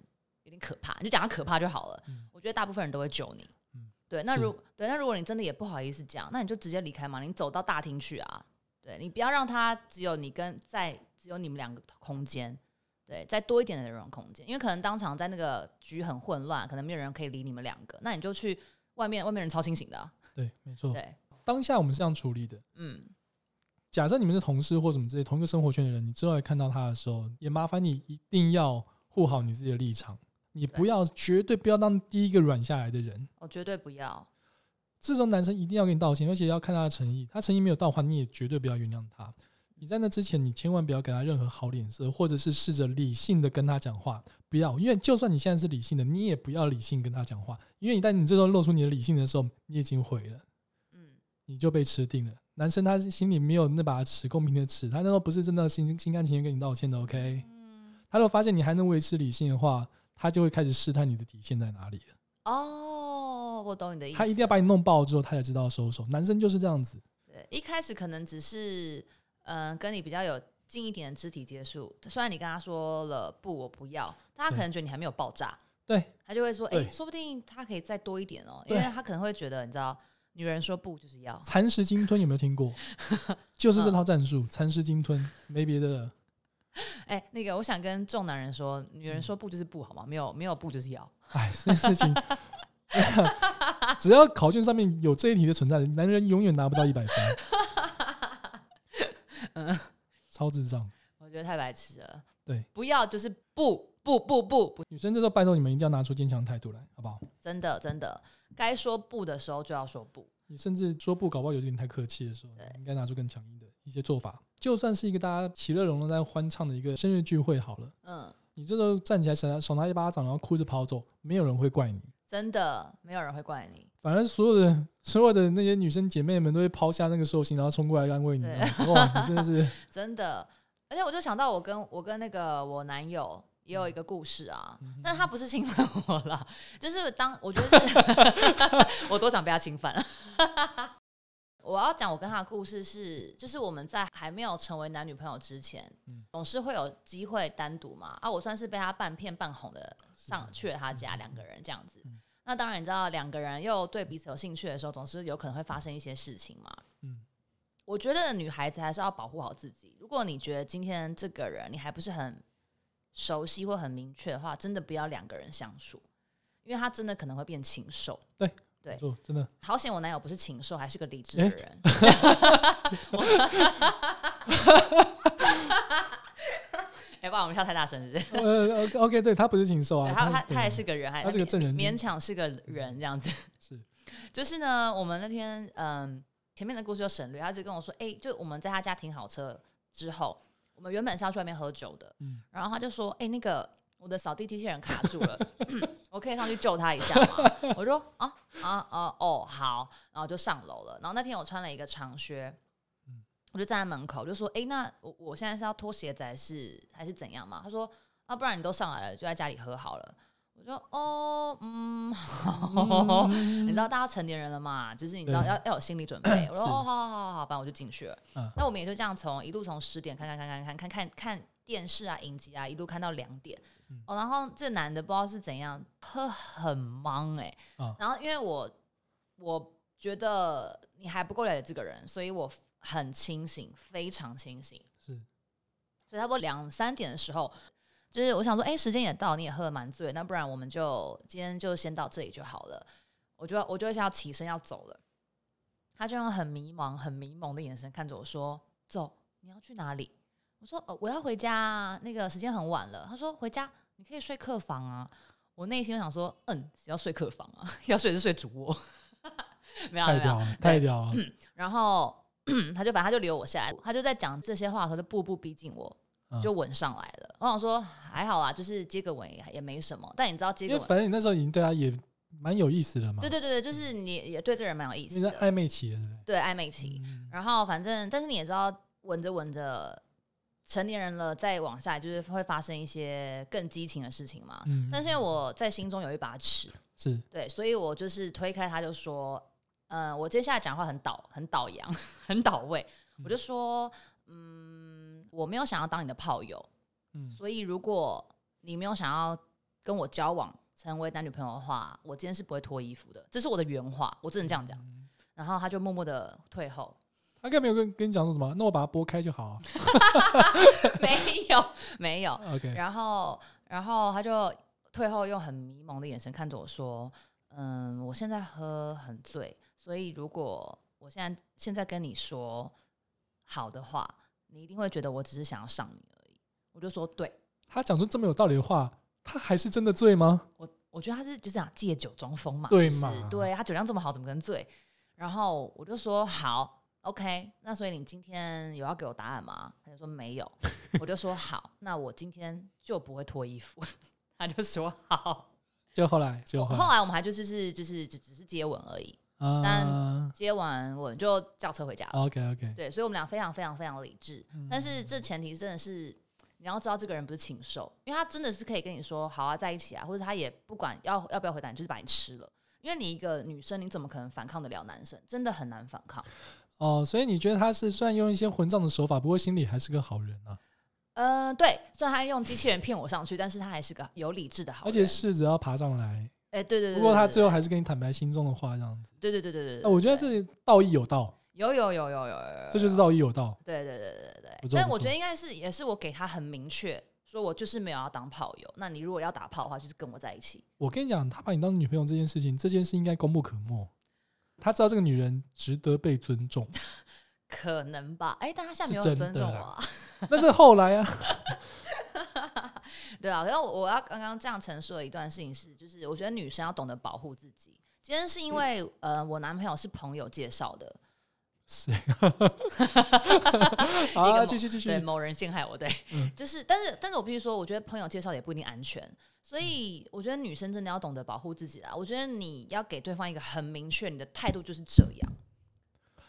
有点可怕，你就讲他可怕就好了。嗯我觉得大部分人都会救你。嗯对，那如对，那如果你真的也不好意思讲，那你就直接离开嘛，你走到大厅去啊。对你不要让他只有你跟在只有你们两个空间，对，再多一点的人容空间，因为可能当场在那个局很混乱，可能没有人可以理你们两个，那你就去外面，外面人超清醒的啊、对，没错。对，当下我们是这样处理的。嗯，假设你们是同事或什么之类同一个生活圈的人，你之后来看到他的时候，也麻烦你一定要护好你自己的立场，你不要绝对不要当第一个软下来的人。我绝对不要，这种男生一定要给你道歉，而且要看他的诚意。他诚意没有到的话，你也绝对不要原谅他。你在那之前，你千万不要给他任何好脸色，或者是试着理性的跟他讲话。不要，因为就算你现在是理性的，你也不要理性跟他讲话，因为一旦你这时候露出你的理性的时候，你已经毁了，嗯，你就被吃定了。男生他心里没有那把尺，公平的尺，他那时候不是真的心心甘情愿跟你道歉的。OK，嗯，他如果发现你还能维持理性的话，他就会开始试探你的底线在哪里了。哦，我懂你的意思，他一定要把你弄爆之后，他才知道收手。男生就是这样子。对，一开始可能只是嗯、呃跟你比较有近一点的肢体接触，虽然你跟他说了不，我不要，但他可能觉得你还没有爆炸，对，他就会说，哎、对说不定他可以再多一点哦，因为他可能会觉得，你知道，女人说不就是要，蚕食鲸吞有没有听过？*laughs* 就是这套战术，蚕食鲸吞，没别的了。*laughs* 哎、那个我想跟众男人说，女人说不就是不好吗？没有没有不就是要，*laughs* 哎，这件事情，*laughs* 只要考卷上面有这一题的存在，男人永远拿不到一百分。超智障。我觉得太白痴了，对，不要就是不不不不不，女生这时候拜托你们一定要拿出坚强态度来，好不好？真的真的，该说不的时候就要说不，你甚至说不，搞不好有点太客气的时候，应该拿出更强硬的一些做法。就算是一个大家其乐融融在欢唱的一个生日聚会好了，嗯，你这时候站起来赏他赏他一巴掌，然后哭着跑走，没有人会怪你。真的没有人会怪你，反正所有的所有的那些女生姐妹们都会抛下那个寿星，然后冲过来安慰你。哇，你真的是 *laughs* 真的。而且我就想到我跟我跟那个我男友也有一个故事啊，嗯但他不是侵犯我啦，就是当我觉得是 *laughs* 我多想被他侵犯。我要讲我跟他的故事是，就是我们在还没有成为男女朋友之前，嗯总是会有机会单独嘛。啊，我算是被他半骗半哄的上去了他家，嗯两个人这样子。嗯那当然，你知道两个人又对彼此有兴趣的时候，总是有可能会发生一些事情嘛。嗯我觉得女孩子还是要保护好自己。如果你觉得今天这个人你还不是很熟悉或很明确的话，真的不要两个人相处，因为他真的可能会变禽兽。对没错，真的。好险我男友不是禽兽，还是个理智的人。*laughs* 哎、不然我们笑太大声，是不是？呃，OK 对他不是禽兽啊，他他他也是个人，还他是个正人勉勉强是个人这样子。是就是呢，我们那天嗯，前面的故事就省略，他就跟我说，哎、就我们在他家停好车之后，我们原本是要去外面喝酒的，嗯然后他就说，哎、那个我的扫地机器人卡住了，我可以上去救他一下吗？*laughs* 我说啊啊啊哦好，然后就上楼了。然后那天我穿了一个长靴。嗯我就站在门口，就说：“哎、那我我现在是要脱鞋子还是还是怎样嘛？”他说：“啊，不然你都上来了，就在家里喝好了。”我说：“哦，嗯，好。嗯你知道大家成年人了嘛，就是你知道要要有心理准备。我说 *coughs* 哦，好好好好，反正我就进去了。嗯那我们也就这样从一路从十点看看看看看看看看电视啊、影集啊，一路看到两点。嗯哦，然后这男的不知道是怎样，喝很忙哎、啊然后因为我我觉得你还不够了解这个人，所以我很清醒，非常清醒。是所以差不多两三点的时候，就是我想说，哎、时间也到，你也喝得蛮醉，那不然我们就今天就先到这里就好了。我就要我就会想要起身要走了，他就用很迷茫、很迷蒙的眼神看着我说：“走，你要去哪里？”我说：“哦，我要回家啊，那个时间很晚了。”他说：“回家你可以睡客房啊。”我内心就想说：“嗯，谁要睡客房啊？*laughs* 要睡就睡主卧。*laughs* ”没有啊没有啊，太屌了，太屌了，然后 *clears throat* 他就反正他就留我下来，他就在讲这些话的时候就步步逼近我，嗯就吻上来了。我想说还好啊，就是接个吻也也没什么。但你知道接因为个吻，反正你那时候已经对他也蛮有意思的嘛，对对对对，就是你也对这人蛮有意思，你在思的，暧昧期了，对对暧昧期。嗯然后反正，但是你也知道，吻着吻着，成年人了，再往下就是会发生一些更激情的事情嘛。嗯但是因为我在心中有一把尺，是对，所以我就是推开他，就说，嗯、我接下来讲话很倒，很倒洋，*laughs* 很倒位。我就说，嗯，我没有想要当你的炮友，嗯所以如果你没有想要跟我交往，成为男女朋友的话，我今天是不会脱衣服的。这是我的原话，我只能这样讲。嗯然后他就默默的退后，他该没有跟跟你讲说什么？那我把它拨开就好啊。没 *laughs* 有没有。*laughs* OK，然后然后他就退后用很迷蒙的眼神看着我说：“嗯，我现在喝很醉，所以如果我现在现在跟你说好的话，你一定会觉得我只是想要上你而已。”我就说：“对。”他讲出这么有道理的话，他还是真的醉吗？我我觉得他是就这样借酒装疯嘛，对嘛对他酒量这么好，怎么可能醉？然后我就说好，OK，那所以你今天有要给我答案吗？他就说没有，*laughs* 我就说好，那我今天就不会脱衣服。*laughs* 他就说好。就后来，就后来后来我们还就就是就是只只是接吻而已，啊接完吻就叫车回家了。，OK OK，对，所以我们俩非常非常非常理智。嗯但是这前提真的是你要知道这个人不是禽兽，因为他真的是可以跟你说好啊，在一起啊，或者他也不管要要不要回答你，就是把你吃了。因为你一个女生，你怎么可能反抗得了男生？真的很难反抗。哦，所以你觉得他是虽然用一些混账的手法，不过心里还是个好人啊，呃，对，虽然他用机器人骗我上去，但是他还是个有理智的好人。而且试着要爬上来。哎、对对对不过他最后还是跟你坦白心中的话，这样子。对对对对对我觉得这道义有道，有有有有有有有，这就是道义有道。对对对对对，但我觉得应该是也是我给他很明确，说我就是没有要当炮友。那你如果要打炮的话，就是跟我在一起。我跟你讲，他把你当女朋友这件事情，这件事应该功不可没。他知道这个女人值得被尊重，*laughs* 可能吧？哎、但他现在没有很尊重我啊。*laughs* 那是后来啊。*laughs* 对啊，然后我要刚刚这样陈述的一段事情是，就是我觉得女生要懂得保护自己。今天是因为呃，我男朋友是朋友介绍的，谁？*laughs* 一好啊，个继续继续对。某人陷害我，对，嗯就是，但是，但是我必须说，我觉得朋友介绍也不一定安全，所以我觉得女生真的要懂得保护自己啦。我觉得你要给对方一个很明确，你的态度就是这样。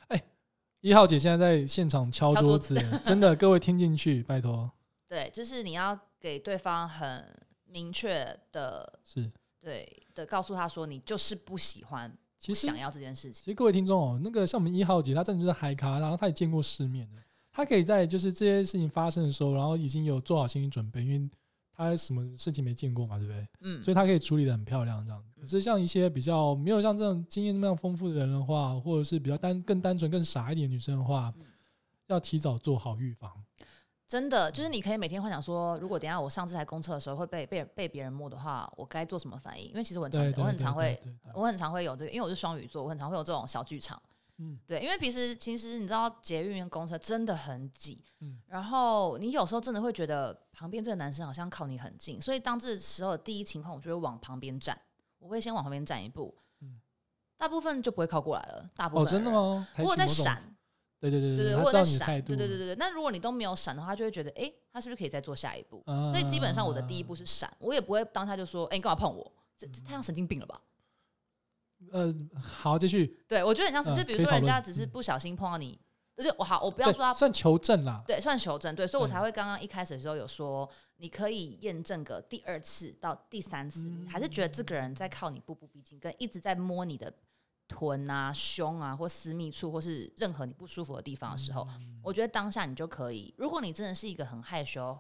哎一号姐现在在现场敲桌子，真的，各位听进去，拜托。对，就是你要给对方很明确的，是，对的，告诉他说你就是不喜欢、其实想要这件事情。其实各位听众哦，那个像我们一号姐，她真的就是嗨咖，然后她也见过世面的，她可以在就是这些事情发生的时候，然后已经有做好心理准备，因为她什么事情没见过嘛，对不对？嗯，所以她可以处理的很漂亮这样子。可是像一些比较没有像这种经验那么丰富的人的话，或者是比较单更单纯、更傻一点的女生的话，嗯要提早做好预防。真的就是你可以每天幻想说，如果等下我上这台公车的时候会被被被别人摸的话，我该做什么反应？因为其实我很常我很常会我很常会有这个，因为我是双鱼座，我很常会有这种小剧场。嗯对，因为平时其实你知道捷运跟公车真的很挤，嗯然后你有时候真的会觉得旁边这个男生好像靠你很近，所以当这时候的第一情况，我就会往旁边站，我会先往旁边站一步，嗯大部分就不会靠过来了。大部哦，分哦？真的吗？我有在闪，对对对对对，我在闪，对对对对对。那如果你都没有闪的话，他就会觉得，哎、他是不是可以再做下一步？啊所以基本上我的第一步是闪，我也不会当他就说，哎、你干嘛碰我？这这太像神经病了吧？呃，好，继续，对我觉得很像是，嗯就比如说人家只是不小心碰到你，对对，我好，我不要说他算求证啦，对，算求证，对，所以我才会刚刚一开始的时候有说，你可以验证个第二次到第三次，你还是觉得这个人在靠你步步逼近，跟一直在摸你的臀啊、胸啊或私密处，或是任何你不舒服的地方的时候，嗯我觉得当下你就可以，如果你真的是一个很害羞、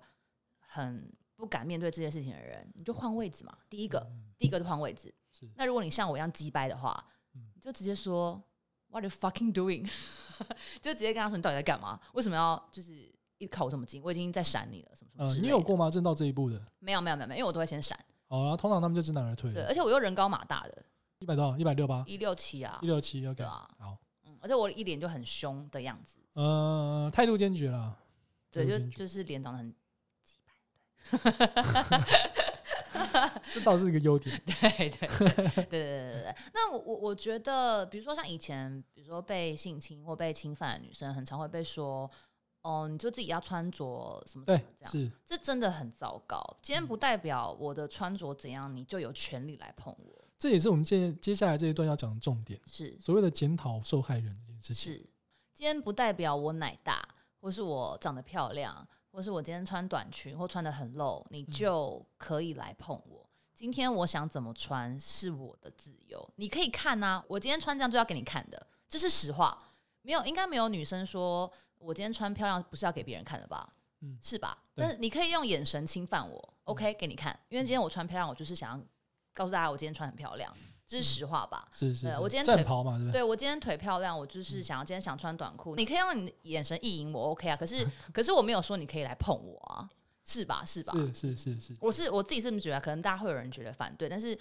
很不敢面对这件事情的人，你就换位置嘛。第一个，第一个就换位置。那如果你像我一样鸡掰的话，嗯你就直接说 What are you fucking doing？*laughs* 就直接跟他说你到底在干嘛？为什么要就是一直靠我这么近？我已经在闪你了，什么什么呃，之类的。你有过吗？真到这一步的？没有没有没有没有，因为我都会先闪。哦，然后通常他们就知难而退对，而且我又人高马大的，一百多，一百六八，一六七啊，一六七，OK 啊，好，嗯，而且我一脸就很凶的样子，呃，态度坚决了，对，就就是脸长得很，*laughs* 这倒是一个优点，*laughs* 对对对对对对对。那我我我觉得，比如说像以前，比如说被性侵或被侵犯的女生，很常会被说，哦，你就自己要穿着什么什么这样，是，这真的很糟糕。今天不代表我的穿着怎样，你就有权利来碰我。这也是我们接接下来这一段要讲的重点，是所谓的检讨受害人这件事情。是，今天不代表我奶大，或是我长得漂亮，或是我今天穿短裙或穿的很露，你嗯就可以来碰我。今天我想怎么穿是我的自由，你可以看啊。我今天穿这样就要给你看的，这是实话。没有，应该没有女生说我今天穿漂亮不是要给别人看的吧？嗯是吧？但是你可以用眼神侵犯我，OK，给你看。因为今天我穿漂亮，我就是想要告诉大家我今天穿很漂亮，这是实话吧？是是是，我今天腿战袍嘛，对不对？对我今天腿漂亮，我就是想要今天想穿短裤，你可以用你的眼神意淫我，OK 啊？可是 *laughs* 可是我没有说你可以来碰我啊，是吧？是吧？是是是是，我是我自己是这么觉得，可能大家会有人觉得反对，但是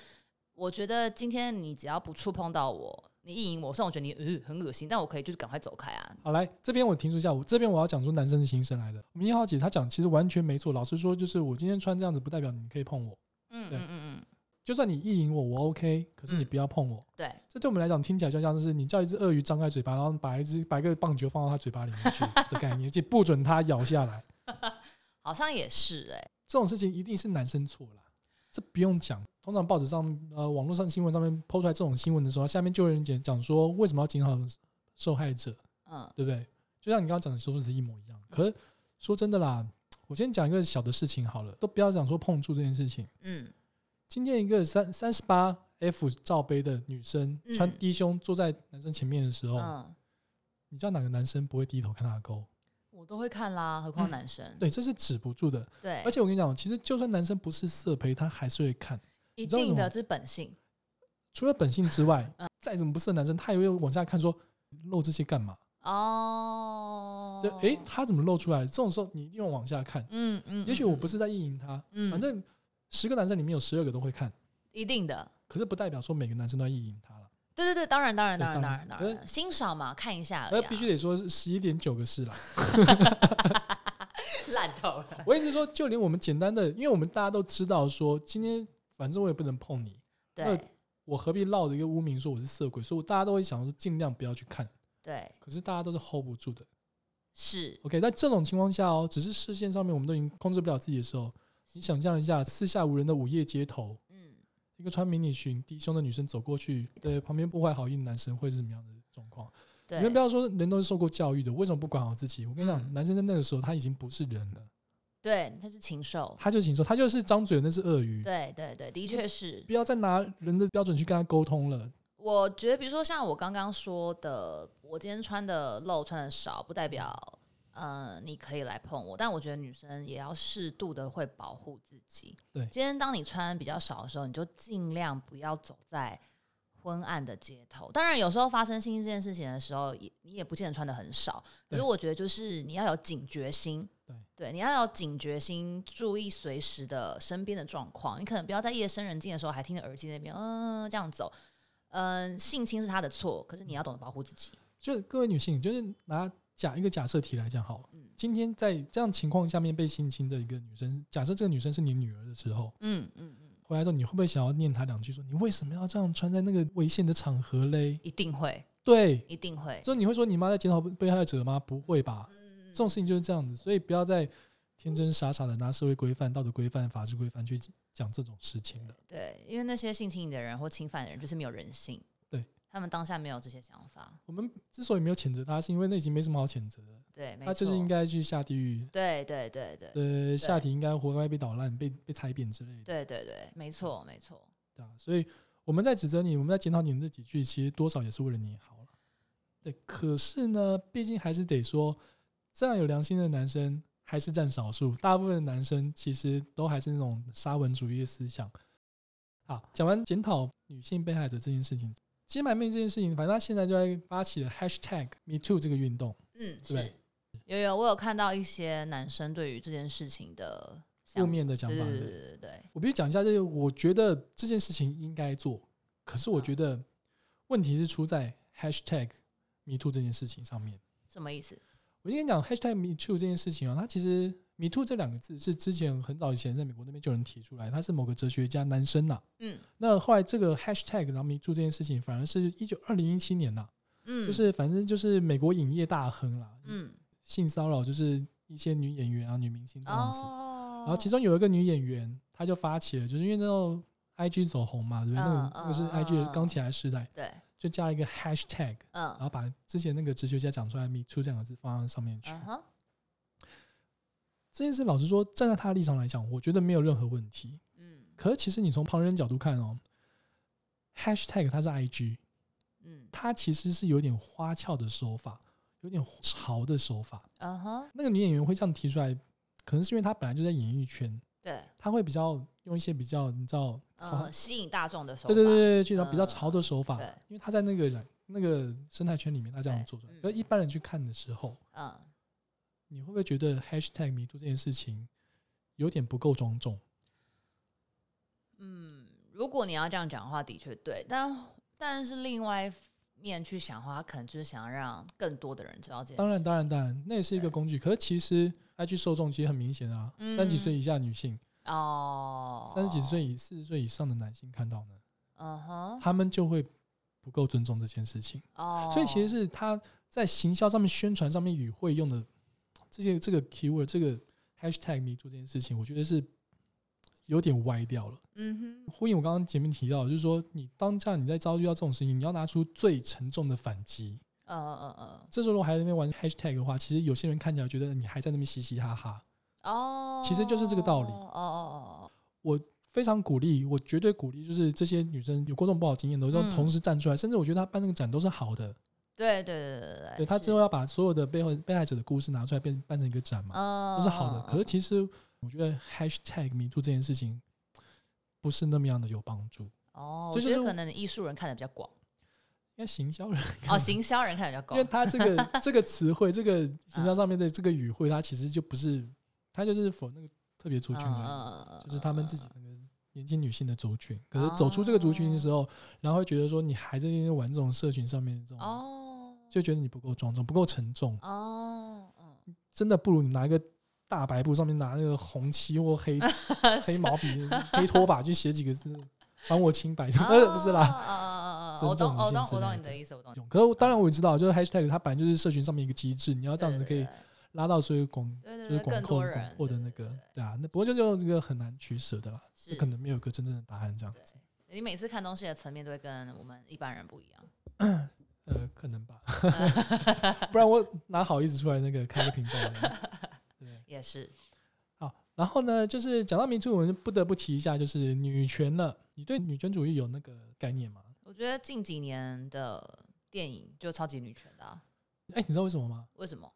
我觉得今天你只要不触碰到我，你意淫我，虽然我觉得你呃很恶心，但我可以就是赶快走开啊。好，来这边我停住一下，我这边我要讲出男生的心声来的。我们一号姐她讲其实完全没错，老实说，就是我今天穿这样子，不代表你可以碰我。嗯嗯嗯嗯，就算你意淫我，我 OK，可是你嗯不要碰我。对，这对我们来讲听起来就像是你叫一只鳄鱼张开嘴巴，然后把一只把一个棒球放到它嘴巴里面去 *laughs* 的概念，而且不准它咬下来。好像也是哎、这种事情一定是男生错啦，这不用讲。通常报纸上、呃网络上新闻上面抛出来这种新闻的时候，下面就有人讲讲说为什么要检讨受害者，嗯对不对？就像你刚刚讲的说的是一模一样。可是说真的啦，我先讲一个小的事情好了，都不要讲说碰触这件事情。嗯，今天一个三三十八 F 罩杯的女生嗯穿低胸坐在男生前面的时候，嗯，你知道哪个男生不会低头看她的沟？我都会看啦，何况男生。对，这是止不住的。对，而且我跟你讲，其实就算男生不是色胚，他还是会看。一定的，这是本性。除了本性之外嗯，再怎么不是的男生，他也会往下看说露这些干嘛？哦，就诶，他怎么露出来？这种时候你一定要往下看。嗯嗯，也许我不是，是在意淫他，嗯，反正十个男生里面有十二个都会看，一定的。可是不代表说每个男生都要意淫他了。对对对，当然当然当然当当然然当然，欣赏嘛，看一下而已啊。而必须得说是十一点九个是啦。*laughs* 烂透了。我意思是说，就连我们简单的，因为我们大家都知道说，今天反正我也不能碰你，对我何必落着一个污名说我是色鬼？所以我大家都会想说尽量不要去看。对可是大家都是 hold 不住的。是，OK，在这种情况下哦，只是视线上面我们都已经控制不了自己的时候，你想象一下，四下无人的午夜街头，嗯，一个穿迷你裙、低胸的女生走过去，对旁边不怀好意的男生会是什么样的状况？对，你们不要说人都是受过教育的，为什么不管好自己？我跟你讲，嗯男生在那个时候他已经不是人了，对，他是禽兽。他就是禽兽他就是张嘴那是鳄鱼，对对对，的确是。不要再拿人的标准去跟他沟通了。我觉得，比如说像我刚刚说的，我今天穿的露穿的少，不代表呃你可以来碰我，但我觉得女生也要适度的会保护自己。对今天当你穿比较少的时候，你就尽量不要走在昏暗的街头。当然，有时候发生性这件事情的时候，也你也不见得穿的很少。可是我觉得，就是你要有警觉心。对对，你要有警觉心，注意随时的身边的状况。你可能不要在夜深人静的时候还听着耳机那边，嗯、这样走。嗯、性侵是他的错，可是你要懂得保护自己。就各位女性，就是拿假一个假设题来讲好了，嗯今天在这样情况下面被性侵的一个女生，假设这个女生是你女儿的时候，嗯嗯嗯，回来之后你会不会想要念她两句，说你为什么要这样穿在那个危险的场合嘞？一定会，对，一定会。所以你会说你妈在检讨被害者吗？不会吧，嗯这种事情就是这样子，所以不要再天真傻傻的拿社会规范、道德规范、法治规范去讲这种事情了。对，因为那些性侵你的人或侵犯的人就是没有人性，对他们当下没有这些想法。我们之所以没有谴责他，是因为那已经没什么好谴责的，对，他就是应该去下地狱，对对对对呃，下体应该活该被捣烂、被被踩扁之类的。对对对，没错没错。对啊，所以我们在指责你，我们在检讨你的这几句，其实多少也是为了你好了。对，可是呢，毕竟还是得说，这样有良心的男生还是占少数，大部分的男生其实都还是那种沙文主义的思想。好，讲完检讨女性被害者这件事情，金牌妹这件事情，反正他现在就在发起了 hashtag Me Too 这个运动。嗯，对不对是有有，我有看到一些男生对于这件事情的负面的想法，对对对不对对对对，我必须讲一下，就是我觉得这件事情应该做，可是我觉得问题是出在 hashtag Me Too 这件事情上面。什么意思？我今天讲 hashtag Me Too 这件事情啊，它其实 Me Too 这两个字是之前很早以前在美国那边就有人提出来，他是某个哲学家男生呐、嗯那后来这个 hashtag 然后 Me Too 这件事情，反而是一九二零一七年呐、嗯，就是反正就是美国影业大亨啦，嗯性骚扰就是一些女演员啊、女明星这样子。哦，然后其中有一个女演员，她就发起了，就是因为那时候 IG 走红嘛，对不对？那嗯个那个是嗯 IG 刚起来时代，对，就加了一个 hashtag，然嗯后把之前那个哲学家讲出来 “me too” 这两个字放到上面去。这件事老实说，站在他的立场来讲，我觉得没有任何问题。嗯可是其实你从旁人角度看哦，hashtag 它是 IG，嗯它其实是有点花俏的手法，有点潮的手法。嗯哼，那个女演员会这样提出来，可能是因为她本来就在演艺圈，对，她会比较用一些比较你知道呃，吸引大众的手法，对对对对，去然后比较嗯潮的手法，对因为她在那个人那个生态圈里面，她这样做出来。嗯而一般人去看的时候，嗯，你会不会觉得 hashtag 迷途这件事情有点不够庄重？嗯，如果你要这样讲的话，的确对，但但是另外一面去想的话，他可能就是想要让更多的人知道这件当然，当然，当然，那也是一个工具。可是其实 IG 受众其实很明显啊，嗯三十几岁以下女性，哦，三十几岁以四十岁以上的男性看到呢，嗯哼，他们就会不够尊重这件事情。哦，所以其实是他在行销上面、宣传上面与会用的这些这个 keyword、这个 hashtag 迷做这件事情，我觉得是有点歪掉了。嗯哼，呼应我刚刚前面提到，就是说你当下你在遭遇到这种事情，你要拿出最沉重的反击。嗯嗯嗯这时候如果还在那边玩 hashtag 的话，其实有些人看起来觉得你还在那边嘻嘻哈哈。嗯，哦，其实就是这个道理哦哦哦我非常鼓励，我绝对鼓励，就是这些女生有过这种不好经验的，都要同时站出来，甚至我觉得她办那个展都是好的。对对对对对对他之后要把所有的背后被害者的故事拿出来，变办成一个展嘛。嗯，都是好的。可是嗯其实我觉得 hashtag 迷住这件事情不是那么样的有帮助，哦，就是我觉得可能艺术人看的比较广，应该行销人，哦，行销人看的比较因为，他这个 *laughs* 这个词汇，这个行销上面的这个语汇，它其实就不是，它就是否那个特别族群而嗯已，就是他们自己那个年轻女性的族群。可是走出这个族群的时候，然后会觉得说你还在那边玩这种社群上面的这种，哦，就觉得你不够庄重，不够沉重，哦，嗯，真的不如你拿一个。大白布上面拿那个红漆或黑 *laughs* 黑毛笔、*laughs* 黑拖把去写几个字，还我清白，呃，*laughs* 不是啦！我懂，我懂，我懂你的意思，我懂。用。可是当然我也知道，就是 hashtag 它本来就是社群上面一个机制，你要这样子可以拉到所有广，就是广更阔广多人获的那个对啊。那不过就就这个很难取舍的啦，是可能没有一个真正的答案这样子。你每次看东西的层面都会跟我们一般人不一样。*coughs* *coughs* 呃，可能吧，*laughs* 不然我哪好意思出来那个开个频道呢？*laughs* 对。也是，好，然后呢，就是讲到民主，我们不得不提一下，就是女权了。你对女权主义有那个概念吗？我觉得近几年的电影就超级女权的、啊，哎、你知道为什么吗？为什么？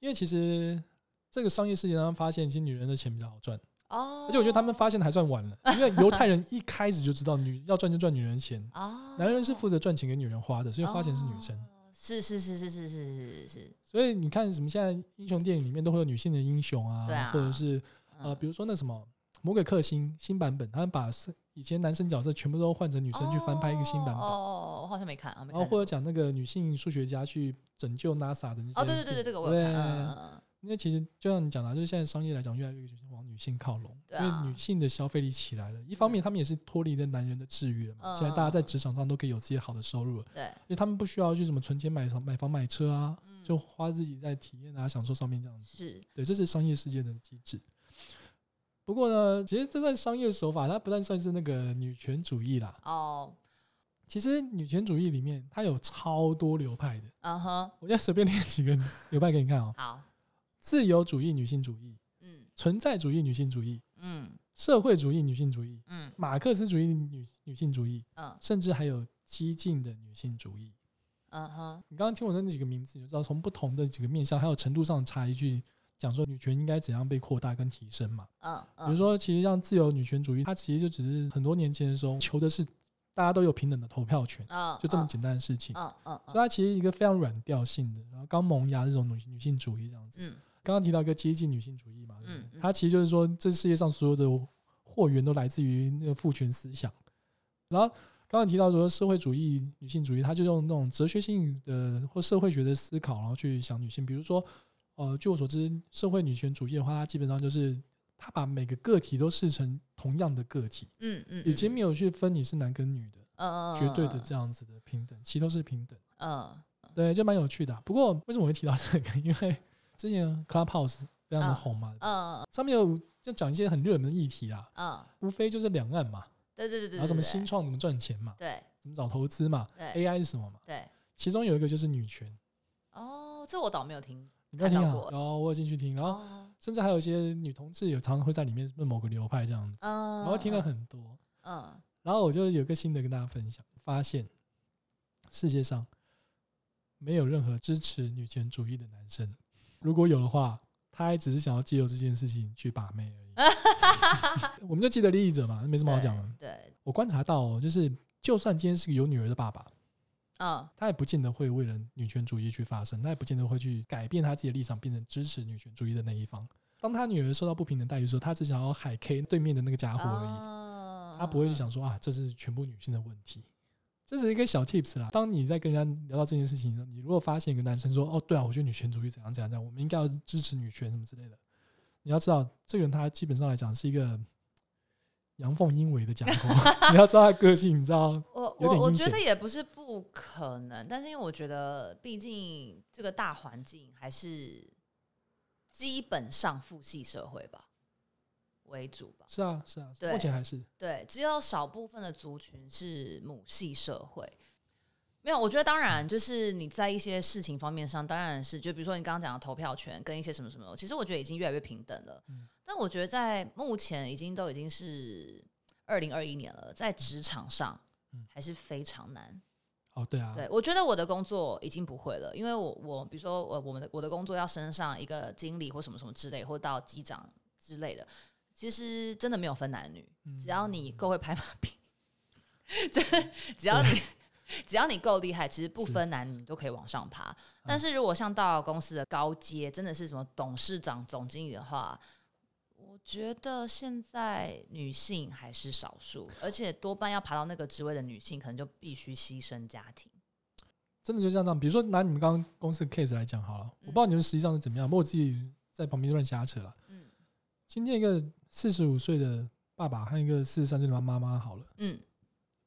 因为其实这个商业世界上发现，其实女人的钱比较好赚。哦，而且我觉得他们发现的还算晚了，*laughs* 因为犹太人一开始就知道女要赚就赚女人的钱，哦，男人是负责赚钱给女人花的，所以花钱是女生。哦。是是是是是是是是，所以你看什么现在英雄电影里面都会有女性的英雄啊，对啊。或者是呃，嗯比如说那什么魔鬼克星新版本，他们把是以前男生角色全部都换成女生去翻拍一个新版本，哦，我好像没看，啊，没然后或者讲那个女性数学家去拯救 NASA 的那些哦，对对对对，这个我有看，因为其实就像你讲的，就是现在商业来讲，越来越往女性靠拢，因为女性的消费力起来了。一方面，他们也是脱离了男人的制约嘛，嗯现在大家在职场上都可以有自己好的收入了，对，因为他们不需要去什么存钱买房、买房、买车啊，嗯就花自己在体验啊、享受上面这样子。是对，这是商业世界的机制。不过呢，其实这算商业手法，它不但算是那个女权主义啦。哦，其实女权主义里面，它有超多流派的。嗯哼，我现在随便列几个流派给你看哦：好，自由主义女性主义、嗯存在主义女性主义、嗯社会主义女性主义、嗯马克思主义女女性主义，嗯甚至还有激进的女性主义。嗯哼，你刚刚听我的那几个名字，你就知道从不同的几个面向，还有程度上的差异去讲说女权应该怎样被扩大跟提升嘛。嗯比如说，其实像自由女权主义，它其实就只是很多年前的时候求的是大家都有平等的投票权，嗯，就这么简单的事情。嗯嗯所以它其实一个非常软调性的，然后刚萌芽这种女女性主义这样子。嗯刚刚提到一个接近女性主义嘛，对它其实就是说这世界上所有的货源都来自于那个父权思想。然后刚刚提到说社会主义女性主义，它就用那种哲学性的或社会学的思考，然后去想女性。比如说，呃，据我所知，社会女权主义的话，它基本上就是它把每个个体都视成同样的个体，嗯嗯，已经没有去分你是男跟女的嗯嗯绝对的这样子的平等，其实都是平等。嗯对，就蛮有趣的啊、不过为什么我会提到这个？因为之前 Clubhouse 非常的嗯。红嘛，嗯上面有就讲一些很热门的议题啊，嗯，无非就是两岸嘛，对对对对，然后什么新创怎么赚钱嘛，对。怎么找投资嘛对，AI 是什么嘛，对，其中有一个就是女权。哦，这我倒没有听，你刚听过？然后我有进去听，然后哦，甚至还有一些女同志有常常会在里面问某个流派这样子，嗯，然后听了很多，嗯。然后我就有个新的跟大家分享，发现世界上没有任何支持女权主义的男生，如果有的话，他还只是想要借由这件事情去把妹而已。*laughs* 我们就记得利益者嘛，没什么好讲的。对，我观察到、哦，就是就算今天是个有女儿的爸爸，嗯，他也不见得会为了女权主义去发声，他也不见得会去改变他自己的立场，变成支持女权主义的那一方。当他女儿受到不平等待遇的时候，他只想要海 K 对面的那个家伙而已。哦他不会去想说啊，这是全部女性的问题。这是一个小 tips 啦。当你在跟人家聊到这件事情的时候，你如果发现一个男生说：“哦，对啊，我觉得女权主义怎样怎样怎样，我们应该要支持女权什么之类的。”你要知道，这个人他基本上来讲是一个阳奉阴违的家伙。*laughs* 你要知道他个性，你知道 *laughs* 我我我觉得也不是不可能，但是因为我觉得，毕竟这个大环境还是基本上父系社会吧为主吧。是啊是啊，对目前还是对，只有少部分的族群是母系社会。没有，我觉得当然就是你在一些事情方面上，当然是就比如说你刚刚讲的投票权跟一些什么什么，其实我觉得已经越来越平等了。嗯但我觉得在目前已经都已经是二零二一年了，在职场上嗯还是非常难。哦，对啊，对，我觉得我的工作已经不会了，因为我我比如说我我们的我的工作要升上一个经理或什么什么之类，或到机长之类的，其实真的没有分男女，嗯只要你够会拍马屁，*laughs* 就只要你只要你够厉害，其实不分男女都可以往上爬。但是如果像到公司的高阶，真的是什么董事长、总经理的话，我觉得现在女性还是少数，而且多半要爬到那个职位的女性，可能就必须牺牲家庭。真的就像这样。比如说拿你们刚刚公司的 case 来讲好了，我不知道你们实际上是怎么样，不过我自己在旁边乱瞎扯了。嗯今天一个四十五岁的爸爸和一个四十三岁的妈妈好了，嗯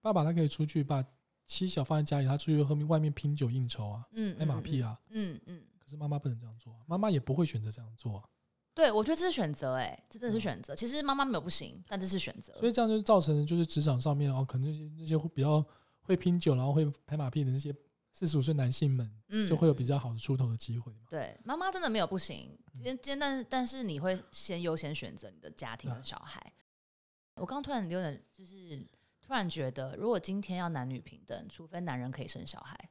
爸爸他可以出去把妻小放在家里，他出去和外面拼酒应酬啊，嗯，拍马屁啊。嗯嗯，可是妈妈不能这样做啊，妈妈也不会选择这样做啊，对，我觉得这是选择，哎，这真的是选择。其实妈妈没有不行，但这是选择。所以这样就造成就是职场上面哦，可能那些那些会比较会拼酒，然后会拍马屁的那些四十五岁男性们，嗯就会有比较好的出头的机会嘛。对妈妈真的没有不行，今天今天但是但是你会先优先选择你的家庭对啊跟小孩。我刚突然有点就是突然觉得，如果今天要男女平等，除非男人可以生小孩。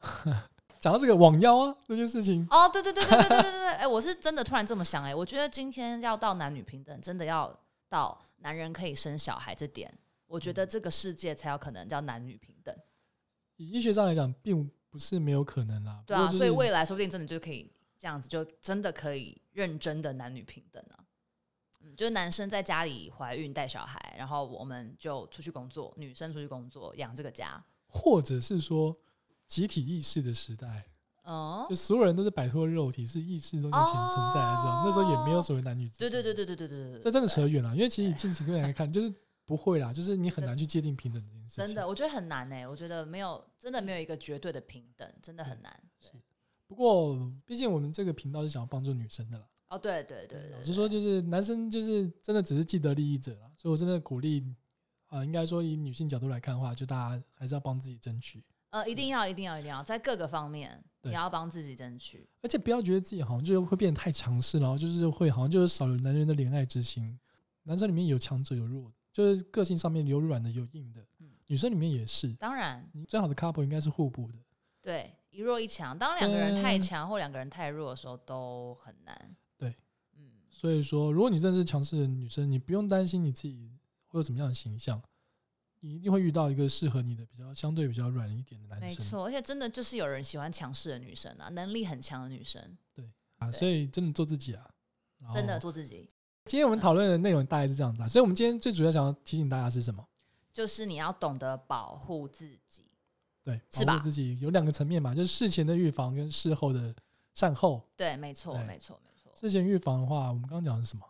*laughs* 讲到这个网腰啊这件事情，哦，对对对对对对对对，哎，我是真的突然这么想，哎，我觉得今天要到男女平等，真的要到男人可以生小孩这点，我觉得这个世界才有可能叫男女平等。以医学上来讲，并不是没有可能啦。对啊，就是所以未来说不定真的就可以这样子，就真的可以认真的男女平等啊。嗯，就是男生在家里怀孕带小孩，然后我们就出去工作，女生出去工作养这个家。或者是说集体意识的时代，哦就，所有人都是摆脱肉体，是意识中间存存在的时候，那时候也没有所谓男女。对对对对对对对对，这真的扯远了，因为其实以近期个人来看，就是不会啦，就是你很难去界定平等这件事情。真的，我觉得很难哎、我觉得没有，真的没有一个绝对的平等，真的很难。是不过，毕竟我们这个频道是想要帮助女生的啦。哦，对对对对老实说，就是男生就是真的只是既得利益者啦，所以我真的鼓励啊、应该说以女性角度来看的话，就大家还是要帮自己争取，呃，一定要一定要一定要在各个方面，也要帮自己争取。而且不要觉得自己好像就是会变得太强势，然后就是会好像就是少了男人的怜爱之心。男生里面有强者有弱的，就是个性上面有软的有硬的，嗯女生里面也是。当然，你最好的 couple 应该是互补的。对，一弱一强。当两个人太强或两个人太弱的时候，都很难。对，嗯，所以说，如果你真的是强势的女生，你不用担心你自己会有怎么样的形象，你一定会遇到一个适合你的比较相对比较软一点的男生没错，而且真的就是有人喜欢强势的女生啊，能力很强的女生，对啊。对所以真的做自己啊，真的做自己，今天我们讨论的内容大概是这样子啊，所以我们今天最主要想要提醒大家是什么？就是你要懂得保护自己。对，是吧保护自己有两个层面嘛，就是事前的预防跟事后的善后。对，没错，对没错，没错。事前预防的话，我们刚刚讲的是什么？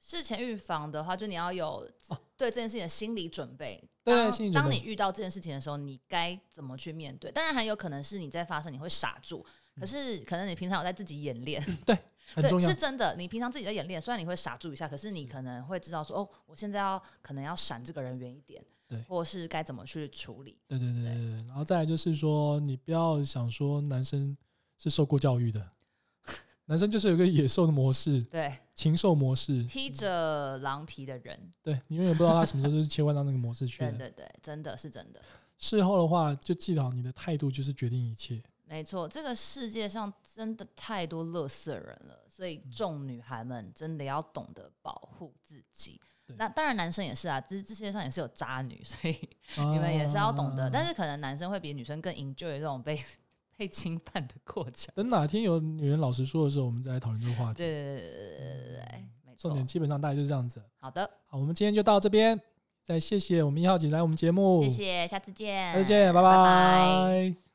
事前预防的话，就你要有哦对这件事情的心理准备。对当心理准备当你遇到这件事情的时候，你该怎么去面对？当然，很有可能是你在发生，你会傻住。可是，可能你平常有在自己演练，*laughs* 对，很重要是。真的。你平常自己在演练，虽然你会傻住一下，可是你可能会知道说，哦，我现在要可能要闪这个人远一点，对或是该怎么去处理。对对对对对，然后再来就是说，你不要想说男生是受过教育的，男生就是有个野兽的模式，对，禽兽模式，披着狼皮的人，对你永远不知道他什么时候就是切换到那个模式去。对对对，真的是真的，事后的话，就记得好你的态度就是决定一切。没错，这个世界上真的太多乐色人了，所以众女孩们真的要懂得保护自己。对那当然，男生也是啊，这这世界上也是有渣女，所以你们也是要懂得。但是是可能男生会比女生更 enjoy 这种被 *laughs* 被侵犯的过程。等哪天有女人老实说的时候，我们再来讨论这个话题。对对对对对对对，没错重。点基本上大概就是这样子。好的，好，我们今天就到这边，再谢谢我们一号姐来我们节目，谢谢，下次见，下次见，拜拜拜